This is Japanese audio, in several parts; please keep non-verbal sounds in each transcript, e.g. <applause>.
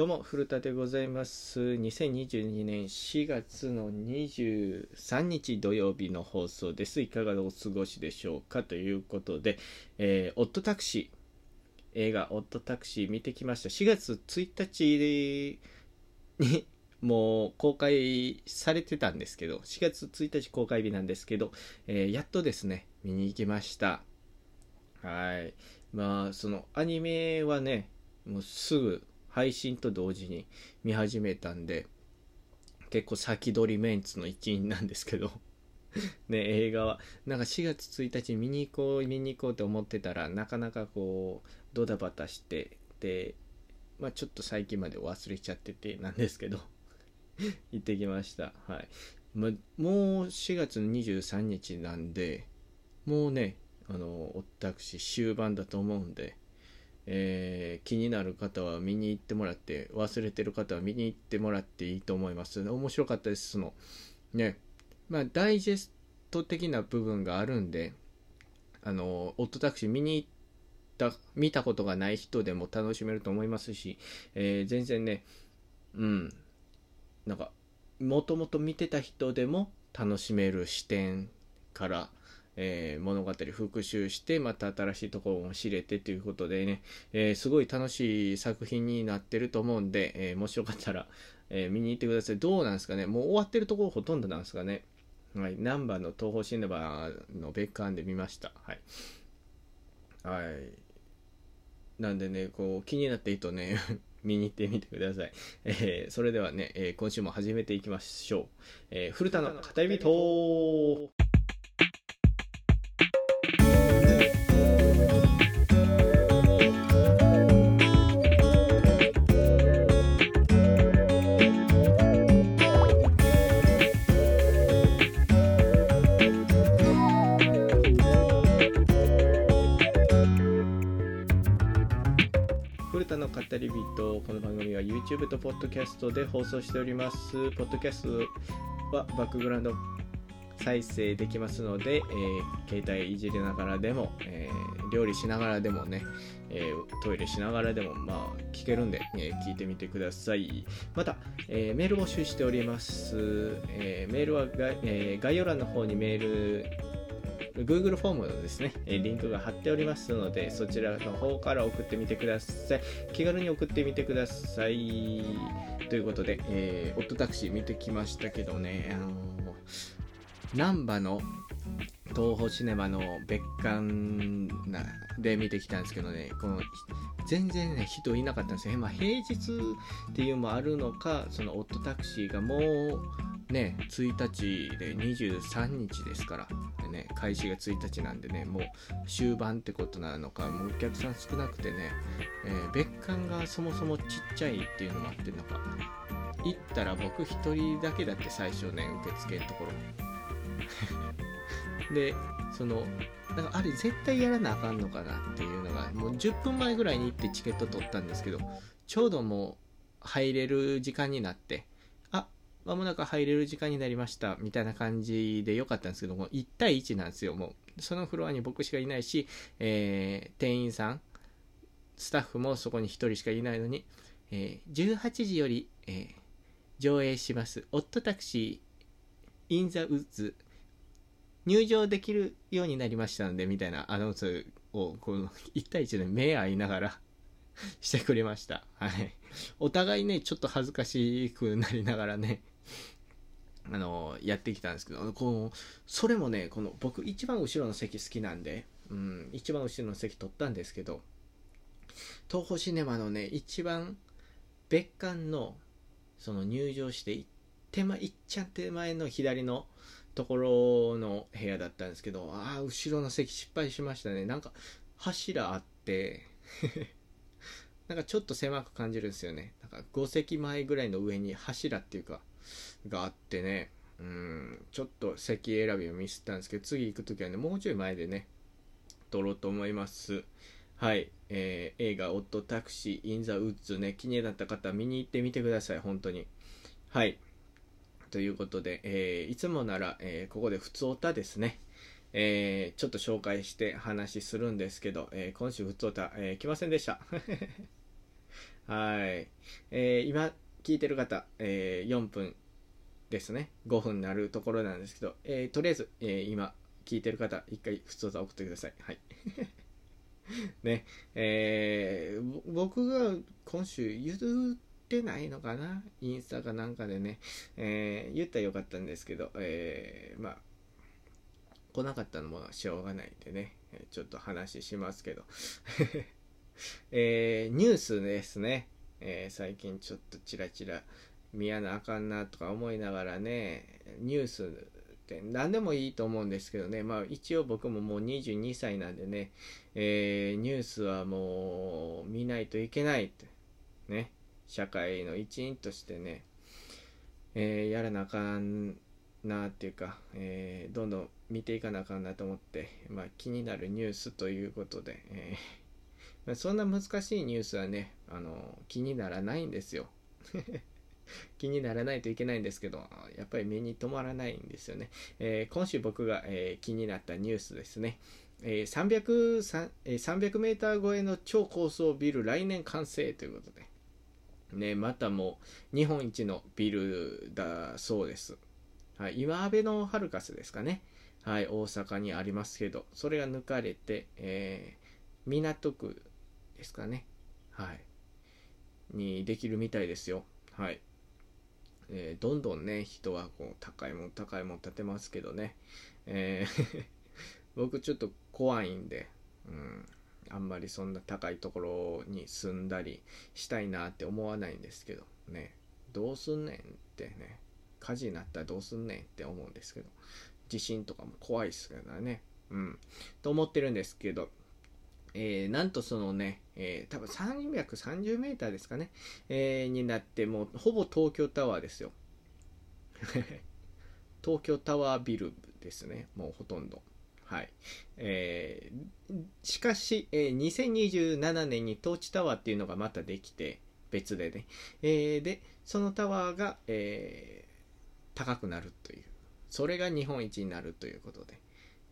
どうも、古田でございます。2022年4月の23日土曜日の放送です。いかがお過ごしでしょうかということで、えーオットタクシー、映画オットタクシー見てきました。4月1日にもう公開されてたんですけど、4月1日公開日なんですけど、えーやっとですね、見に行きました。はい。まあ、そのアニメはね、もうすぐ配信と同時に見始めたんで、結構先取りメンツの一員なんですけど、ね、映画は、なんか4月1日見に行こう、見に行こうと思ってたら、なかなかこう、ドタバタして、で、まあちょっと最近まで忘れちゃっててなんですけど、<laughs> 行ってきました。はい。ま、もう4月23日なんで、もうね、あの、私終盤だと思うんで、えー気になる方は見に行ってもらって忘れてる方は見に行ってもらっていいと思います。面白かったですその。ね。まあダイジェスト的な部分があるんであのオットタクシー見に行った見たことがない人でも楽しめると思いますし、えー全然ねうん。なんかもともと見てた人でも楽しめる視点からえー物語復習してまた新しいところも知れてということでね、えーすごい楽しい作品になってると思うんで、えーもしよかったら、え見に行ってください。どうなんですかね？もう終わってるところほとんどなんですかね？はい。ナンバーの東宝シネマの別館で見ました。はい。はい。なんでねこう気になっていいとね <laughs> 見に行ってみてください、えーそれではね、えー今週も始めていきましょう、えー古田の語り人人この番組は YouTube と Podcast で放送しております。ポッドキャストはバックグラウンド再生できますので、えー携帯いじりながらでも、えー料理しながらでもね、えートイレしながらでもまあ聞けるんで、え聞いてみてください。また、えメール募集しております、えメールは、え概要欄の方にメール Google フォームのですね、リンクが貼っておりますので、そちらの方から送ってみてください。気軽に送ってみてください。ということで、えーオットタクシー見てきましたけどね、あのー、難波の東宝シネマの別館なで見てきたんですけどね、この全然ね、人いなかったんですよ。まあ、平日っていうのもあるのか、そのオットタクシーがもうね、1日で23日ですから、ね、開始が1日なんでね、もう終盤ってことなのか、もうお客さん少なくてね、えー別館がそもそもちっちゃいっていうのもあって、なんか、行ったら僕一人だけだって最初ね、受付のところ。<laughs> で、その、なんかあれ絶対やらなあかんのかなっていうのが、もう10分前ぐらいに行ってチケット取ったんですけど、ちょうどもう入れる時間になって、まもなく入れる時間になりました、みたいな感じでよかったんですけども、1対1なんですよ、もう。そのフロアに僕しかいないし、えー店員さん、スタッフもそこに1人しかいないのに、えー18時より、えー上映します、オットタクシー、インザウッズ、入場できるようになりましたので、みたいなアナウンスを、この1対1で目合いながら <laughs> してくれました。はい。お互いね、ちょっと恥ずかしくなりながらね、あの、やってきたんですけど、この、それもね、この、僕一番後ろの席好きなんで、うん、一番後ろの席取ったんですけど、東宝シネマのね、一番別館の、その入場して、手前、いっちゃん手前の左のところの部屋だったんですけど、ああ、後ろの席失敗しましたね。なんか、柱あって、<laughs> なんかちょっと狭く感じるんですよね。なんか5席前ぐらいの上に柱っていうか、があってね、うん、ちょっと席選びをミスったんですけど、次行くときはね、もうちょい前でね、撮ろうと思います。はい、えー映画、オットタクシー、インザウッズね、気になった方、見に行ってみてください、本当に。はい。ということで、えーいつもなら、えーここで普通歌ですね。えーちょっと紹介して話するんですけど、えー今週普通歌、えー来ませんでした。<laughs> はい。えー今聞いてる方、えー4分ですね。5分になるところなんですけど、えーとりあえず、えー今聞いてる方、一回普通さ送ってください。はい。<laughs> ね、えー僕が今週言ってないのかな？インスタかなんかでね、えー言ったらよかったんですけど、えーまあ、来なかったのもしょうがないんでね、ちょっと話しますけど、<laughs> えーニュースですね、え最近ちょっとチラチラ見やなあかんなとか思いながらね、ニュースって何でもいいと思うんですけどね、まあ一応僕ももう22歳なんでね、えーニュースはもう見ないといけないって、ね、社会の一員としてね、えーやらなあかんなっていうか、えーどんどん見ていかなあかんなと思って、まあ、気になるニュースということで、えーまあ、そんな難しいニュースはねあの気にならないんですよ。<laughs> 気にならないといけないんですけどやっぱり目に留まらないんですよね、えー今週僕が、えー気になったニュースですね、えー 300, メーター超えの超高層ビル来年完成ということでね、またもう日本一のビルだそうです。はい、今、アベノハルカスですかね。はい、大阪にありますけど、それが抜かれて、えー港区ですかね。はい。にできるみたいですよ。はい。えーどんどんね、人はこう高いもん高いもん建てますけどね。えー <laughs> 僕ちょっと怖いんで、うん、あんまりそんな高いところに住んだりしたいなって思わないんですけどねどうすんねんってね火事になったらどうすんねんって思うんですけど地震とかも怖いですからねうんと思ってるんですけどえーなんとそのね、えー多分330メーターですかね、えーになってもうほぼ東京タワーですよ。<laughs> 東京タワービルですねもうほとんど。はい。えーしかし、えー2027年にトーチタワーっていうのがまたできて別でね、えーでそのタワーが、えー高くなるという。それが日本一になるということで、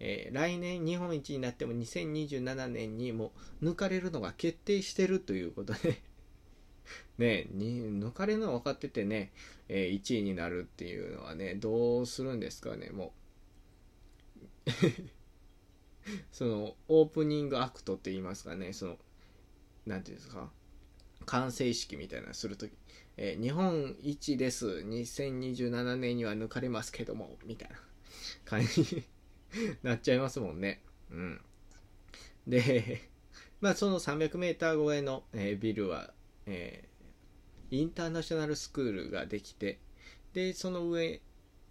えー来年日本一になっても2027年にも抜かれるのが決定してるということで。<laughs> ねに抜かれるのは分かっててね、えー1位になるっていうのはねどうするんですかねもう。<laughs> そのオープニングアクトって言いますかねそのなんていうんですか完成式みたいなのするとき、えー日本一です2027年には抜かれますけどもみたいな感じ。<laughs> なっちゃいますもんね。うん。で <laughs> まあその 300m 超えの、えービルは、えーインターナショナルスクールができてでその上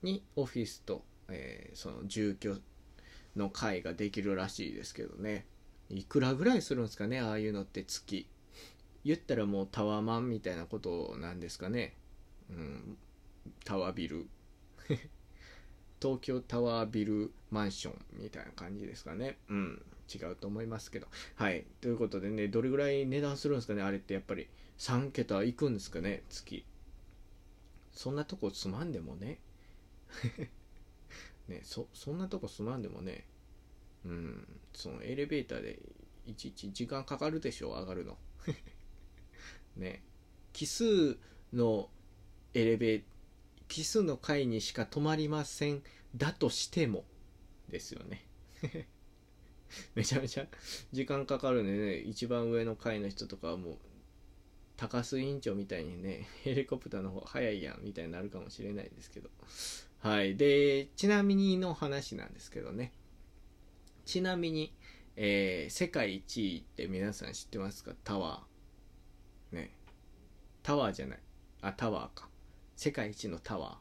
にオフィスと、えーその住居の階ができるらしいですけどね。いくらぐらいするんですかねああいうのって月。言ったらもうタワマンみたいなことなんですかね。うん。タワービル。東京タワービルマンションみたいな感じですかね。うん。違うと思いますけど。はい。ということでねどれぐらい値段するんですかね？あれってやっぱり。3桁いくんですかね？月。そんなとこ住まんでもね。<laughs> ねそそんなとこ住まんでもね。うん。そのエレベーターでいちいち時間かかるでしょ？上がるの。<laughs> ね。奇数のエレベーター奇数の階にしか止まりませんだとしてもですよね。<laughs> めちゃめちゃ時間かかるんでね。一番上の階の人とかはもう高須委員長みたいにねヘリコプターの方早いやんみたいになるかもしれないですけど。はい。でちなみにの話なんですけどね。ちなみに、えー世界一位って皆さん知ってますか？タワー。ね。タワーじゃない。あタワーか。世界一のタワー。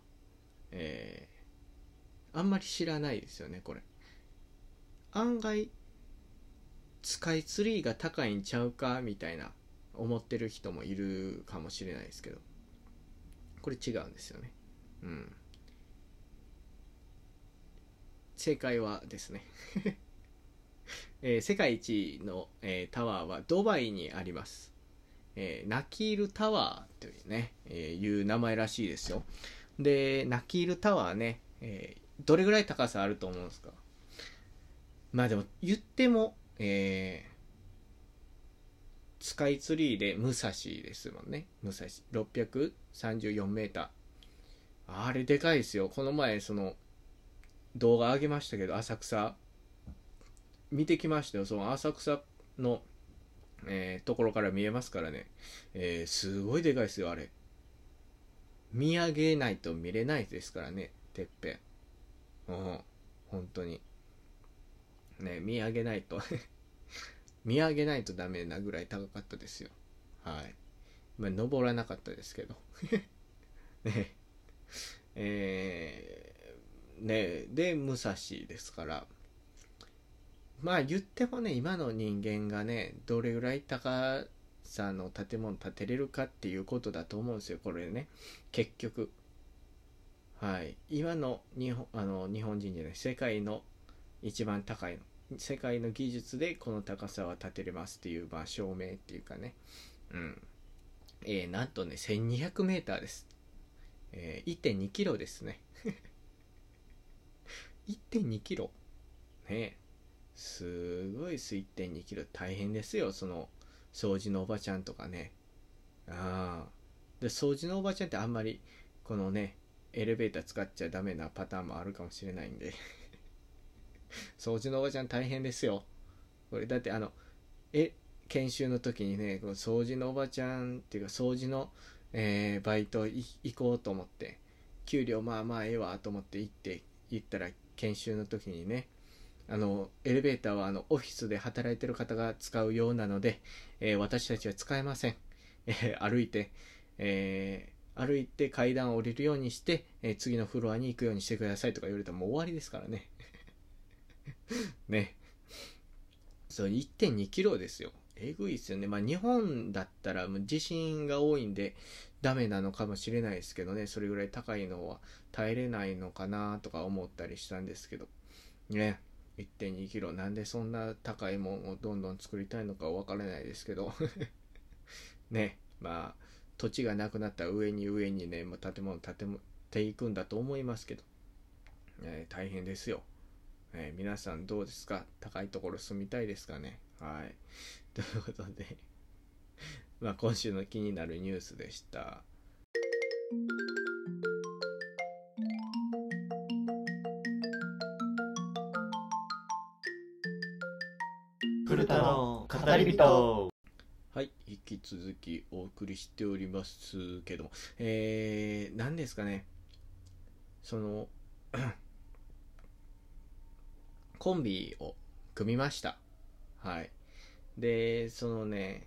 えーあんまり知らないですよねこれ。案外スカイツリーが高いんちゃうかみたいな思ってる人もいるかもしれないですけど。これ違うんですよね。うん。正解はですね、<laughs> えー世界一の、えータワーはドバイにあります、えーナキールタワーというね、えーいう名前らしいですよでナキールタワーね、えーどれぐらい高さあると思うんですか？まあでも言っても、えスカイツリーで武蔵ですもんね。武蔵。634メーター。あれでかいですよ。この前、その、動画上げましたけど、浅草。見てきましたよ。その浅草の、えー、ところから見えますからね。えー、すごいでかいですよ、あれ。見上げないと見れないですからね、てっぺん。うん、本当に。ね、見上げないと <laughs> 見上げないとダメなぐらい高かったですよ。はい。まあ、登らなかったですけど。<laughs> ね。えー、ね、で、武蔵ですから。まあ言ってもね、今の人間がね、どれぐらい高さの建物建てれるかっていうことだと思うんですよ、これね。結局。はい。今の日本、あの、日本人じゃない、世界の一番高いの。世界の技術でこの高さは建てれますっていう、まあ、証明っていうかね。うん。えー、なんとね、1200メーターです。えー、1.2キロですね。<laughs> 1.2キロねえすごいす、1.2キロ。大変ですよ、その、掃除のおばちゃんとかね。ああ。で、掃除のおばちゃんってあんまり、このね、エレベーター使っちゃダメなパターンもあるかもしれないんで <laughs> 掃除のおばちゃん大変ですよ。これだってあの、え、研修の時にね、この掃除のおばちゃんっていうか掃除の、えー、バイト行こうと思って、給料まあまあええわと思って行って、行ったら研修の時にね、あの、エレベーターはあの、オフィスで働いてる方が使うようなので、えー、私たちは使えません。<laughs> えー、歩いて、えー、歩いて階段を降りるようにして、え次のフロアに行くようにしてくださいとか言われたらもう終わりですからね。<laughs> ね。そう、1.2キロですよ。えぐいっすよね。まあ日本だったらもう地震が多いんでダメなのかもしれないですけどね。それぐらい高いのは耐えれないのかなとか思ったりしたんですけど。ね。1.2キロ。なんでそんな高いもんをどんどん作りたいのかわからないですけど。<laughs> ね。まあ、土地がなくなった上に上にね、もう建物建てていくんだと思いますけど。えー、大変ですよ。えー、皆さんどうですか？高いところ住みたいですかね？はい。<laughs> ということでまあ今週の気になるニュースでした。古田の語り人はい、引き続きお送りしておりますけども、えー、何ですかね、その <coughs> コンビを組みました。はい。で、そのね、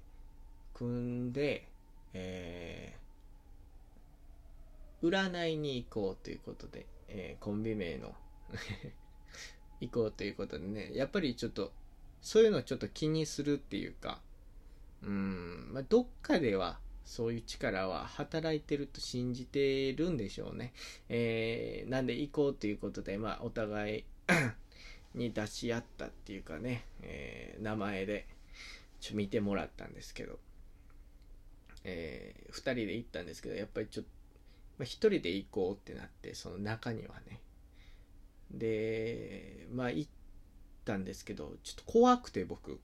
組んで、えー、占いに行こうということで、えー、コンビ名の <laughs> 行こうということでね、やっぱりちょっと、そういうのをちょっと気にするっていうか、うん、まあ、どっかでは、そういう力は働いてると信じてるんでしょうね。えー、なんで行こうということで、まあ、お互い <coughs> に出し合ったっていうかね、えー、名前でちょ見てもらったんですけど、えー、2人で行ったんですけどやっぱりちょっと、まあ、1人で行こうってなってその中にはねでまあ行ったんですけどちょっと怖くて僕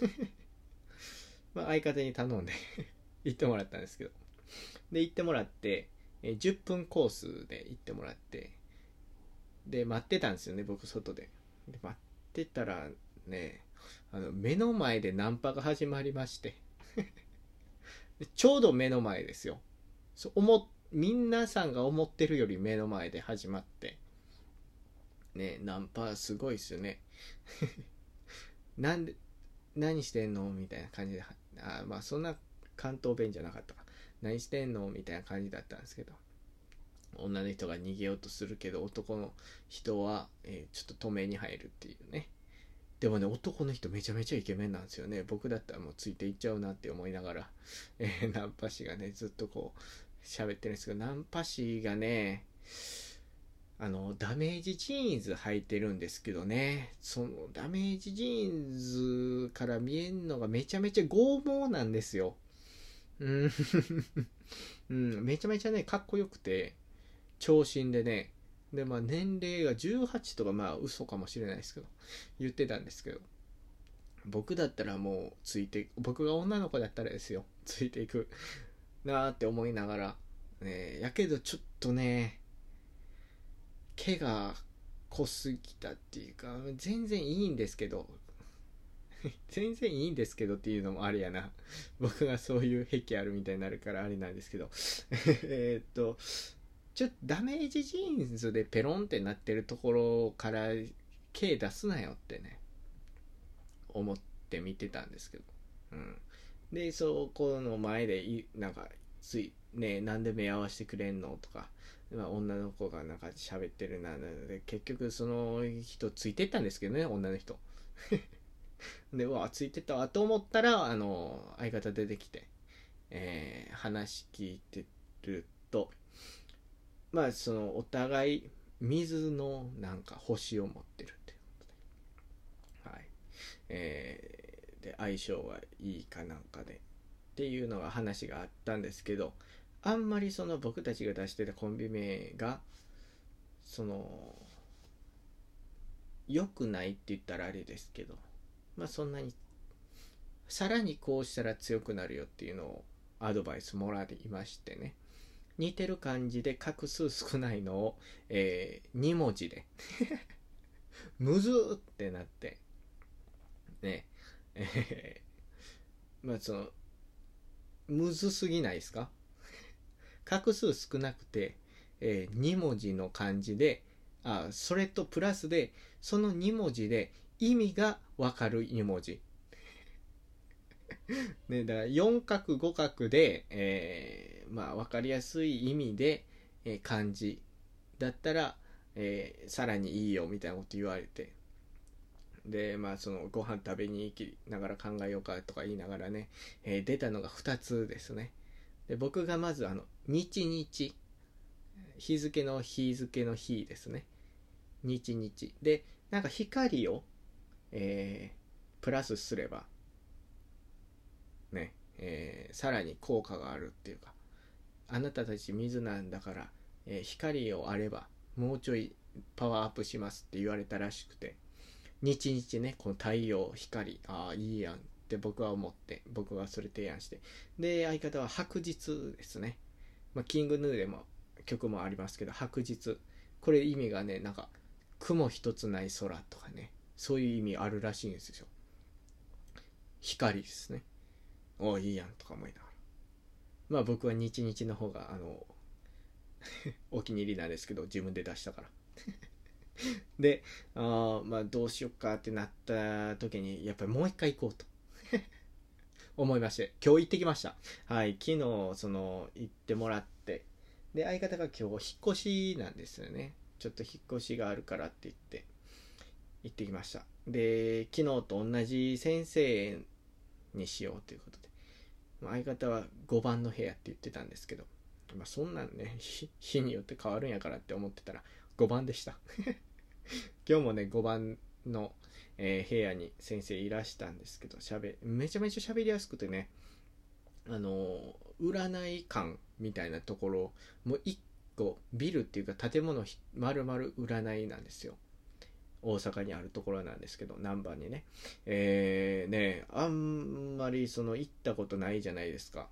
<laughs> まあ相方に頼んで <laughs> 行ってもらったんですけどで行ってもらって、え、10分コースで行ってもらってで待ってたんですよね僕外でで待ってたらね、あの、目の前でナンパが始まりまして <laughs> ちょうど目の前ですよ。そう思、皆さんが思ってるより目の前で始まって。ね、ナンパすごいっすよね。<laughs> なんで、何してんの？みたいな感じで、あまあそんな関東弁じゃなかったか。何してんの？みたいな感じだったんですけど。女の人が逃げようとするけど男の人は、えー、ちょっと止めに入るっていうねでもね男の人めちゃめちゃイケメンなんですよね僕だったらもうついていっちゃうなって思いながら、えー、ナンパ師がねずっとこう喋ってるんですけどナンパ師がねあの、ダメージジーンズ履いてるんですけどね、そのダメージジーンズから見えんのがめちゃめちゃ剛毛なんですよ。うん、<laughs> うん、めちゃめちゃね、かっこよくて、長身でね、で、まあ年齢が18とかまあ嘘かもしれないですけど、言ってたんですけど、僕だったらもうついて僕が女の子だったらですよ。ついていく。なーって思いながら、ね、やけどちょっとね毛が濃すぎたっていうか全然いいんですけど <laughs> 全然いいんですけどっていうのもあれやな。<laughs> 僕がそういう癖あるみたいになるからあれなんですけど。<laughs> えっとちょっとダメージジーンズでペロンってなってるところから毛出すなよってね思って見てたんですけど、うん、でそこの前でいなんかついねなんで目合わせてくれんのとか、まあ、女の子がなんか喋ってるななので結局その人ついてったんですけどね女の人。<laughs> でわついてったわと思ったらあの相方出てきて、えー、話聞いてるとまあそのお互い水のなんか星を持ってるっていう。ことではい。えー、で相性がいいかなんかでっていうのが話があったんですけどあんまりその僕たちが出してたコンビ名がその良くないって言ったらあれですけどまあそんなにさらにこうしたら強くなるよっていうのをアドバイスもらいましてね。似てる感じで画数少ないのを、えー、2文字で <laughs> むずーってなってねえー、まあそのむずすぎないですか？画数少なくて、えー、2文字の漢字であそれとプラスでその2文字で意味がわかる2文字。<laughs> ね、だから4画5画で、えー、まあ分かりやすい意味で、えー、漢字だったら、えー、さらにいいよみたいなこと言われて。でまあそのご飯食べに行きながら考えようかとか言いながらね、えー、出たのが2つですね。で僕がまずあの日日。日付の日付の日ですね。日日。でなんか光を、えー、プラスすればね、えー、さらに効果があるっていうかあなたたち水なんだから、えー、光をあればもうちょいパワーアップしますって言われたらしくて日々ねこの太陽光。ああいいやんって僕は思って僕はそれ提案して。で相方は白日ですね、まあ、キングヌーでも曲もありますけど白日。これ意味がねなんか雲一つない空とかね。そういう意味あるらしいんですよ。光ですね。おいいやんとか思いながら。まあ僕は日々の方があの <laughs> お気に入りなんですけど自分で出したから。<laughs> であまあどうしよっかってなった時にやっぱりもう一回行こうと。思いまして今日行ってきました。はい昨日その行ってもらってで相方が今日引っ越しなんですよね。ちょっと引っ越しがあるからって言って行ってきました。で昨日と同じ先生にしようということで相方は5番の部屋って言ってたんですけど、まあ、そんなんね <laughs> 日によって変わるんやからって思ってたら5番でした。<laughs> 今日もね5番の、えー、部屋に先生いらしたんですけどしゃべめちゃめちゃ喋りやすくてねあの占い館みたいなところもう1個ビルっていうか建物丸々占いなんですよ。大阪にあるところなんですけど難波にね。えー、ねあんまりその行ったことないじゃないですか。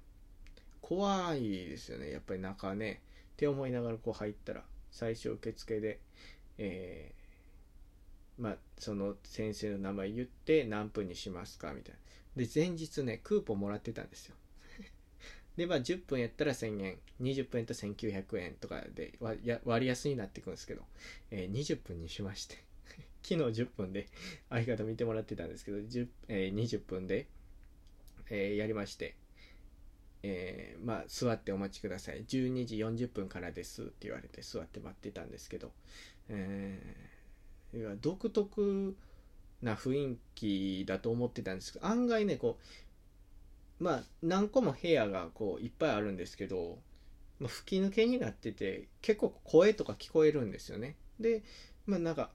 怖いですよねやっぱり中ね。って思いながらこう入ったら最初受付でえー、まあその先生の名前言って何分にしますかみたいな。で前日ねクーポンもらってたんですよ。<laughs> でまあ10分やったら1000円。20分やったら1900円とかで割安になっていくんですけど、えー、20分にしまして。<laughs> 昨日10分で <laughs> 相方見てもらってたんですけど、えー、20分で、えー、やりまして、えー、まあ座ってお待ちください。12時40分からですって言われて座って待ってたんですけど、えー、独特な雰囲気だと思ってたんですけど案外ねこうまあ何個も部屋がこういっぱいあるんですけど、まあ、吹き抜けになってて結構声とか聞こえるんですよね。でまあなんか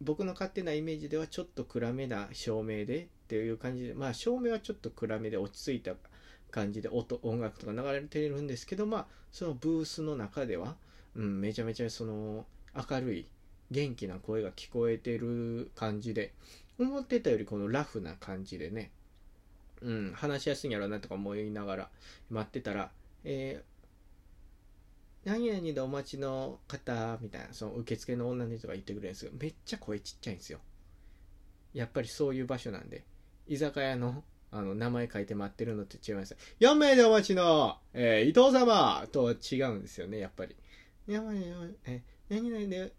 僕の勝手なイメージではちょっと暗めな照明でっていう感じでまあ照明はちょっと暗めで落ち着いた感じで音音楽とか流れてるんですけどまあそのブースの中では、うん、めちゃめちゃその明るい元気な声が聞こえてる感じで思ってたよりこのラフな感じでね、うん、話しやすいんやろなとか思いながら待ってたら、えー、何々でお待ちの方みたいな、その受付の女の人が言ってくれるんですよ。めっちゃ声ちっちゃいんですよ。やっぱりそういう場所なんで、居酒屋のあの、名前書いて待ってるのって違います。4名でお待ちの、えー、伊藤様とは違うんですよね、やっぱり。やばいよ、え何々で、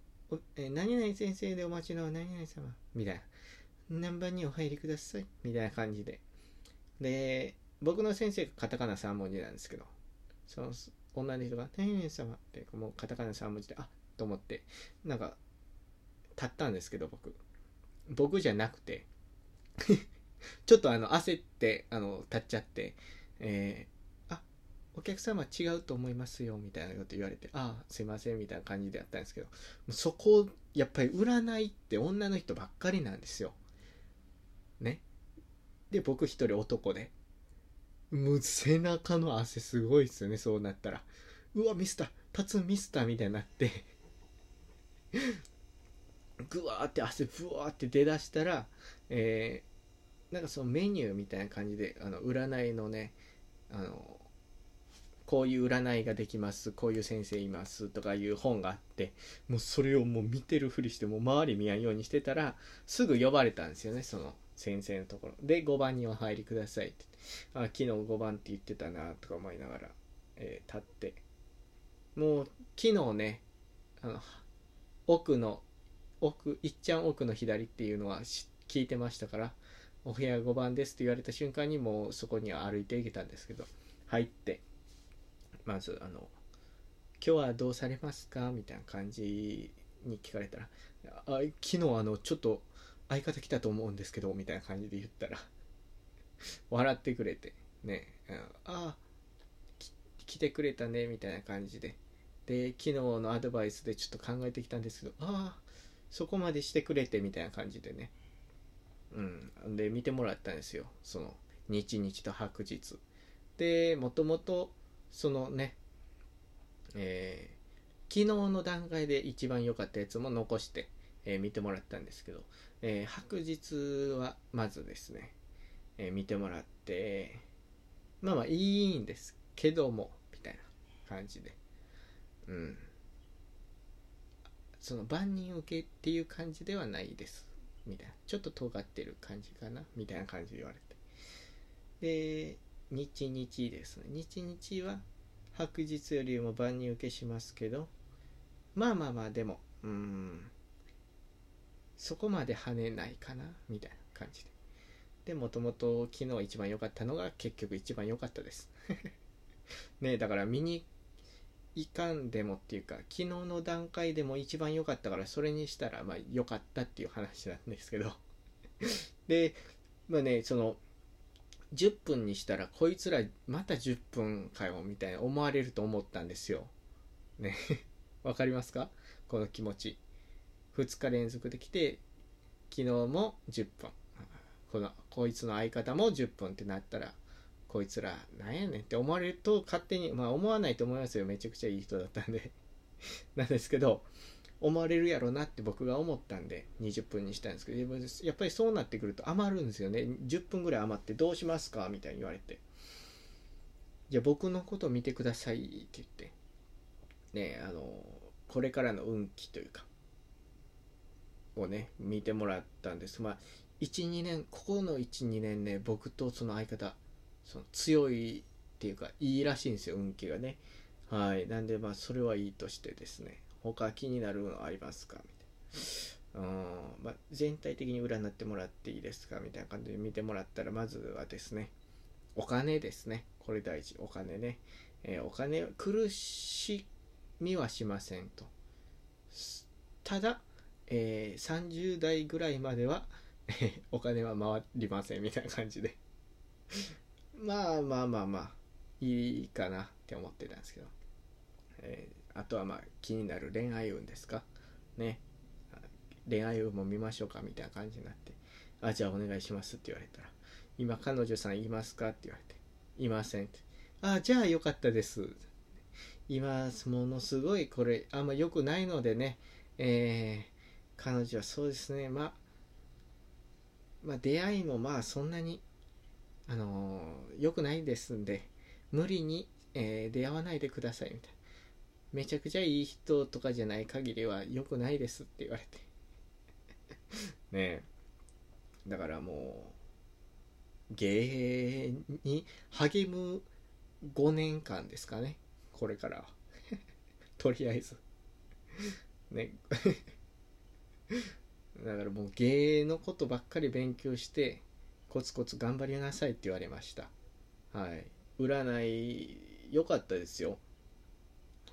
え何々先生でお待ちの何々様みたいな。何番にお入りくださいみたいな感じで。で、僕の先生がカタカナ3文字なんですけど、その女の人が、何々様って、もうカタカナ3文字で、あっと思って、なんか、立ったんですけど、僕。僕じゃなくて <laughs> ちょっとあの、焦って、あの、立っちゃって、え、お客様違うと思いますよ、みたいなこと言われて、ああ、すいません、みたいな感じでやったんですけど、そこ、やっぱり占いって女の人ばっかりなんですよ。ね。で、僕一人男で。もう背中の汗すごいっすよね、そうなったら。うわ、ミスター、立つミスターみたいになってぐわーって汗ぶわーって出だしたら、えー、なんかそのメニューみたいな感じで、あの、占いのね、あの、こういう占いができます、こういう先生いますとかいう本があって、もうそれをもう見てるふりして、もう周り見やんようにしてたら、すぐ呼ばれたんですよね、その先生のところ。で、5番にお入りくださいって。あ、昨日5番って言ってたなとか思いながら、えー、立って。もう、昨日ね、あの、奥の、奥、いっちゃん奥の左っていうのは聞いてましたから、お部屋5番ですって言われた瞬間にもうそこには歩いていけたんですけど、入って、まず、あの、今日はどうされますか？みたいな感じに聞かれたら、あ昨日あの、ちょっと相方来たと思うんですけど、みたいな感じで言ったら <laughs> 笑ってくれて、ね、ああ、来てくれたね、みたいな感じで。で、昨日のアドバイスでちょっと考えてきたんですけど、ああ、そこまでしてくれて、みたいな感じでね。うん。で、見てもらったんですよ。その、日々と白日。で、もともと、そのね、えー、昨日の段階で一番良かったやつも残して、えー、見てもらったんですけど、えー、白日はまずですね、え見てもらって、まあまあいいんですけども、みたいな感じで。うん。その万人受けっていう感じではないです。みたいな。ちょっと尖ってる感じかなみたいな感じで言われて。で、日日ですね。日日は白日よりも万人受けしますけど、まあまあまあ、でも、うん、そこまで跳ねないかなみたいな感じで。で、もともと昨日一番良かったのが結局一番良かったです。<laughs> ねだから見に行かんでもっていうか、昨日の段階でも一番良かったからそれにしたらまあ良かったっていう話なんですけどで、まあね、その、10分にしたらこいつらまた10分かよみたいな思われると思ったんですよ。ね。<laughs> わかりますか？この気持ち。2日連続で来て、昨日も10分。この、こいつの相方も10分ってなったら、こいつらなんやねんって思われると勝手に、まあ思わないと思いますよ。めちゃくちゃいい人だったんで <laughs> なんですけど、思われるやろなって僕が思ったんで20分にしたんですけどやっぱりそうなってくると余るんですよね。10分ぐらい余ってどうしますかみたいに言われて。じゃあ僕のこと見てくださいって言って。ねあのこれからの運気というかをね見てもらったんです。まあ12年ここの12年ね僕とその相方その強いっていうかいいらしいんですよ運気がね。はい。なんでまあそれはいいとしてですね。他気になるのありますか？みたいな。うんまあ、全体的に占ってもらっていいですか？みたいな感じで見てもらったら、まずはですね、お金ですね。これ大事。お金ね。えー、お金、苦しみはしませんと。ただ、えー、30代ぐらいまでは、え <laughs> お金は回りませんみたいな感じで <laughs> まあまあまあまあ、いいかなって思ってたんですけど。えーあとはまあ気になる恋愛運ですか？ね。恋愛運も見ましょうかみたいな感じになってあじゃあお願いしますって言われたら今彼女さんいますかって言われていませんって。あじゃあよかったです。今ものすごいこれあんま良くないのでねえー、彼女はそうですね。まあまあ、出会いもまあそんなにあの良くないですんで無理に、えー出会わないでくださいみたいな。めちゃくちゃいい人とかじゃない限りは良くないですって言われて。ねえ。だからもう芸に励む5年間ですかね。これから <laughs> とりあえず。ね。<laughs> だからもう芸のことばっかり勉強してコツコツ頑張りなさいって言われました。はい。占い良かったですよ。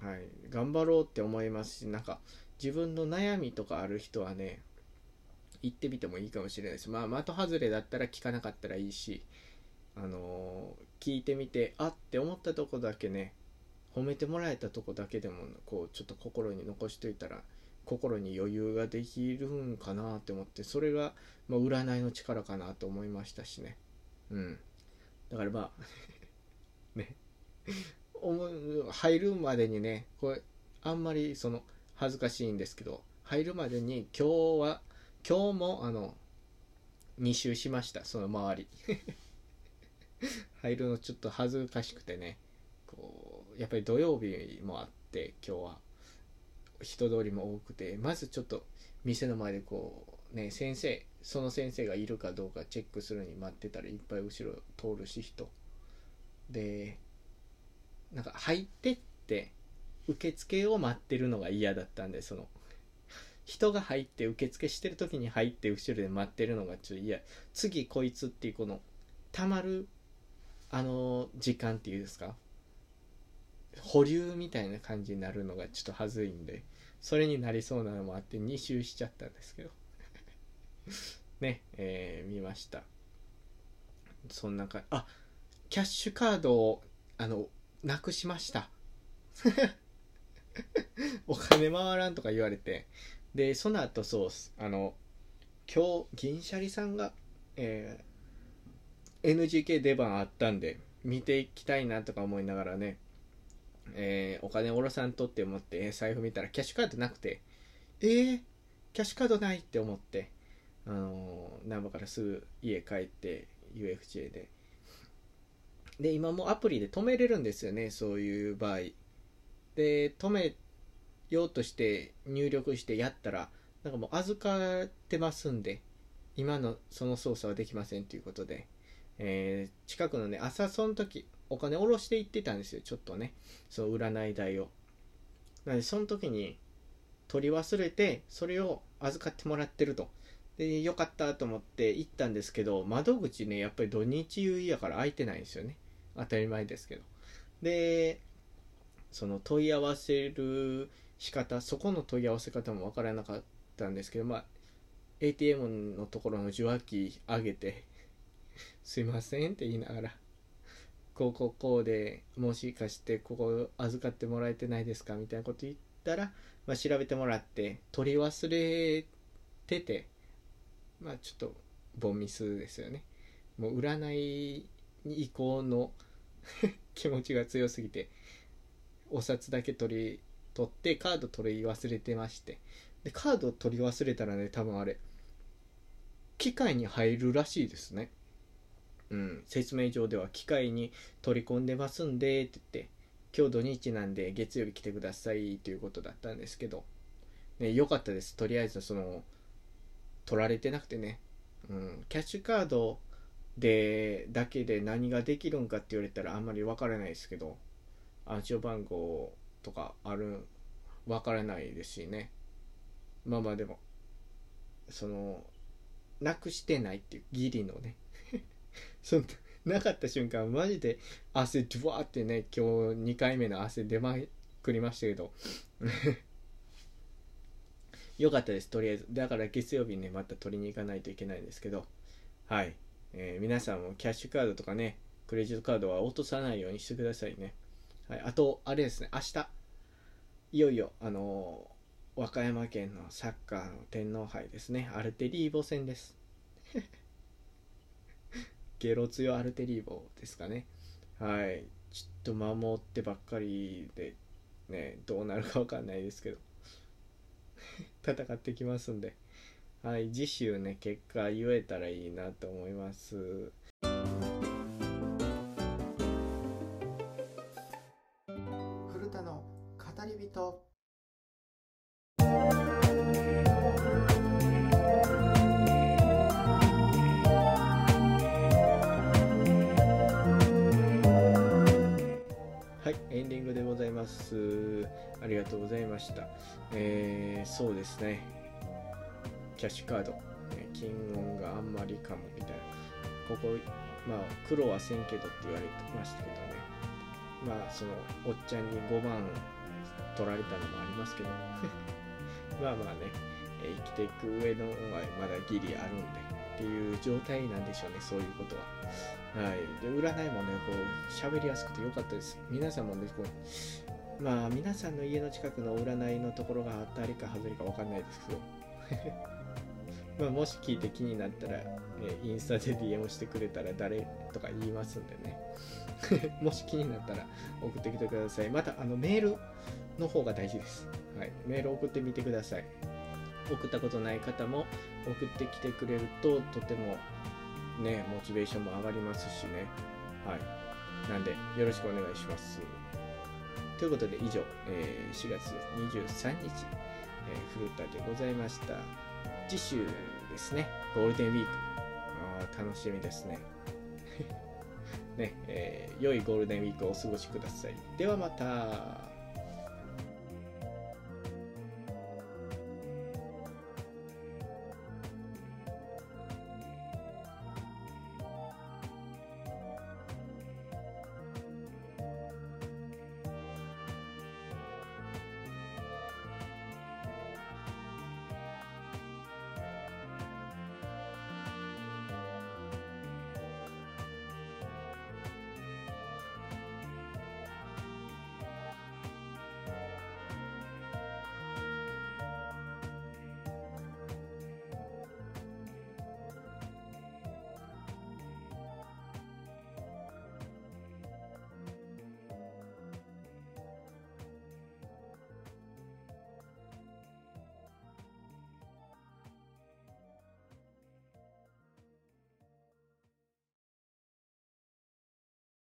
はい。頑張ろうって思いますしなんか自分の悩みとかある人はね行ってみてもいいかもしれないですまあ的外れだったら聞かなかったらいいしあのー聞いてみてあって思ったとこだけね褒めてもらえたとこだけでもこうちょっと心に残しといたら心に余裕ができるんかなって思ってそれが、まあ、占いの力かなと思いましたしね。うん。だからまあ <laughs> ね。入るまでにねこれあんまりその恥ずかしいんですけど入るまでに今日は今日もあの2周しましたその周り。<laughs> 入るのちょっと恥ずかしくてねこうやっぱり土曜日もあって今日は。人通りも多くてまずちょっと店の前でこうね先生その先生がいるかどうかチェックするに待ってたらいっぱい後ろ通るし人。でなんか入ってって受付を待ってるのが嫌だったんでその人が入って受付してる時に入って後ろで待ってるのがちょっと嫌。次こいつっていうこのたまるあの時間っていうんですか？保留みたいな感じになるのがちょっとはずいんでそれになりそうなのもあって2周しちゃったんですけど。<laughs> ねえー見ました。そんなかあキャッシュカードをあのなくしました。<laughs> お金回らんとか言われて。でその後そうあの今日銀シャリさんが、えー NGK 出番あったんで見ていきたいなとか思いながらね、えーお金おろさんとって思って財布見たらキャッシュカードなくてえー、キャッシュカードないって思ってあのー難波からすぐ家帰って UFJ でで今もアプリで止めれるんですよねそういう場合。で止めようとして入力してやったらなんかもう預かってますんで今のその操作はできませんということで、えー近くのね朝その時お金下ろしていってたんですよちょっとね。その占い代を。なのでその時に取り忘れてそれを預かってもらってると。でよかったと思って行ったんですけど窓口ねやっぱり土日優やから開いてないんですよね。当たり前ですけどでその問い合わせる仕方そこの問い合わせ方もわからなかったんですけどまあ ATM のところの受話器上げて「すいません」って言いながら「こうこうこうでもしかしてここ預かってもらえてないですか?」みたいなこと言ったら、まあ、調べてもらって取り忘れててまあちょっとボンミスですよねもう占い移行の <laughs> 気持ちが強すぎてお札だけ取り取ってカード取り忘れてまして。でカード取り忘れたらね多分あれ機械に入るらしいですね。うん説明上では機械に取り込んでますんでって言って今日土日なんで月曜日来てくださいということだったんですけど。ね良かったです。とりあえずその取られてなくてね、うん、キャッシュカードでだけで何ができるんかって言われたらあんまりわからないですけど暗証番号とかあるわからないですしね。まあまあでもそのなくしてないっていうギリのね。<laughs> そんなかった瞬間マジで汗ドワーってね今日2回目の汗出まくりましたけど。<laughs> よかったですとりあえず。だから月曜日ねまた取りに行かないといけないんですけど。はい、えー皆さんもキャッシュカードとかねクレジットカードは落とさないようにしてくださいね。はい、あとあれですね明日いよいよあのー和歌山県のサッカーの天皇杯ですね。アルテリーボ戦です。<laughs> ゲロ強アルテリーボですかね。はいちょっと守ってばっかりでねどうなるかわかんないですけど。<laughs> 戦ってきますんで。はい次週ね結果言えたらいいなと思います。かもみたいな。ここまあ黒はせんけどって言われてましたけどね。まあそのおっちゃんに5万取られたのもありますけど。<laughs> まあまあね、生きていく上のはまだギリあるんでっていう状態なんでしょうねそういうことは。はい。で占いもねこう喋りやすくてよかったです。皆さんもねこうまあ皆さんの家の近くの占いのところが当たりか外れか分かんないですけど。まあもし聞いて気になったら、えインスタで DM してくれたら誰とか言いますんでね。<laughs> もし気になったら送ってきてください。またあのメールの方が大事です、はい、メール送ってみてください。送ったことない方も送ってきてくれるととてもねモチベーションも上がりますしね。はい。なんでよろしくお願いします。ということで以上、えー4月23日、えー古田でございました。次週ですね。ゴールデンウィーク。あー楽しみですね。<laughs> ね、えー良いゴールデンウィークをお過ごしください。ではまた。